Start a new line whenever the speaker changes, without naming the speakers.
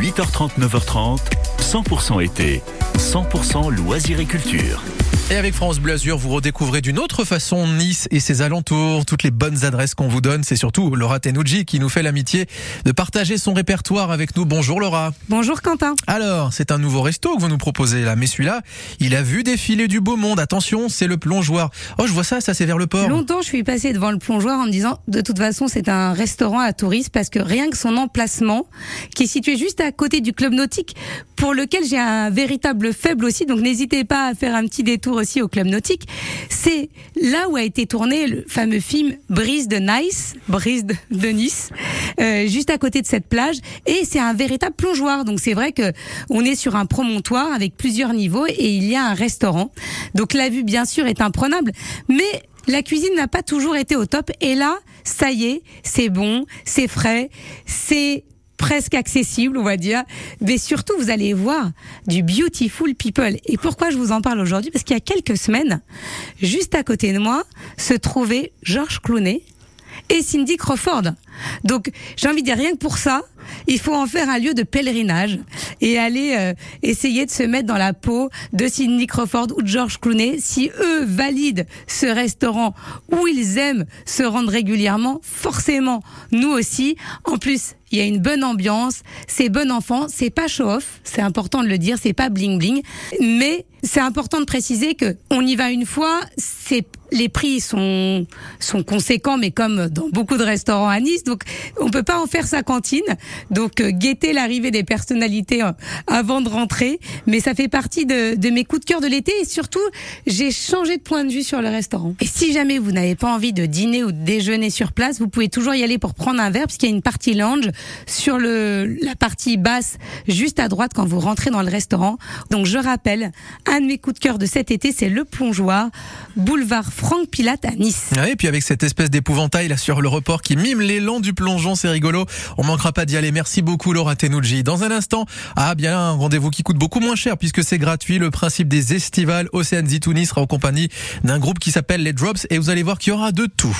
8h30, 9h30, 100% été, 100% loisirs et culture.
Et avec France Bleu Azur, vous redécouvrez d'une autre façon Nice et ses alentours, toutes les bonnes adresses qu'on vous donne. C'est surtout Laura Tenouji qui nous fait l'amitié de partager son répertoire avec nous. Bonjour Laura.
Bonjour Quentin.
Alors, c'est un nouveau resto que vous nous proposez là, mais celui-là, il a vu défiler du beau monde. Attention, c'est le plongeoir. Oh, je vois ça, ça c'est vers le port.
Longtemps, je suis passée devant le plongeoir en me disant, de toute façon, c'est un restaurant à touristes parce que rien que son emplacement, qui est situé juste à côté du club nautique, pour lequel j'ai un véritable faible aussi, donc n'hésitez pas à faire un petit détour aussi au club nautique. C'est là où a été tourné le fameux film Brise de Nice, Brise de, Nice, euh, juste à côté de cette plage, et c'est un véritable plongeoir. Donc c'est vrai que on est sur un promontoire avec plusieurs niveaux et il y a un restaurant. Donc la vue bien sûr est imprenable, mais la cuisine n'a pas toujours été au top. Et là, ça y est, c'est bon, c'est frais, c'est presque accessible, on va dire. Mais surtout, vous allez voir du beautiful people. Et pourquoi je vous en parle aujourd'hui? Parce qu'il y a quelques semaines, juste à côté de moi, se trouvait Georges Clooney et Cindy Crawford. Donc, j'ai envie de dire rien que pour ça, il faut en faire un lieu de pèlerinage et aller euh, essayer de se mettre dans la peau de Cindy Crawford ou de George Clooney. Si eux valident ce restaurant où ils aiment se rendre régulièrement, forcément, nous aussi. En plus, il y a une bonne ambiance, c'est bon enfant, c'est pas show off, c'est important de le dire, c'est pas bling bling, mais c'est important de préciser que on y va une fois, c'est les prix sont sont conséquents, mais comme dans beaucoup de restaurants à Nice, donc on peut pas en faire sa cantine. Donc euh, guetter l'arrivée des personnalités euh, avant de rentrer, mais ça fait partie de, de mes coups de cœur de l'été et surtout j'ai changé de point de vue sur le restaurant. Et si jamais vous n'avez pas envie de dîner ou de déjeuner sur place, vous pouvez toujours y aller pour prendre un verre parce qu'il y a une partie lounge sur le la partie basse juste à droite quand vous rentrez dans le restaurant. Donc je rappelle, un de mes coups de cœur de cet été, c'est le plongeoir boulevard Franck Pilate à Nice.
Et puis avec cette espèce d'épouvantail là sur le report qui mime l'élan du plongeon, c'est rigolo. On manquera pas d'y aller. Merci beaucoup Laura Tenouji. Dans un instant, ah bien un rendez-vous qui coûte beaucoup moins cher puisque c'est gratuit. Le principe des estivales Océane Zitouni sera en compagnie d'un groupe qui s'appelle les Drops et vous allez voir qu'il y aura de tout.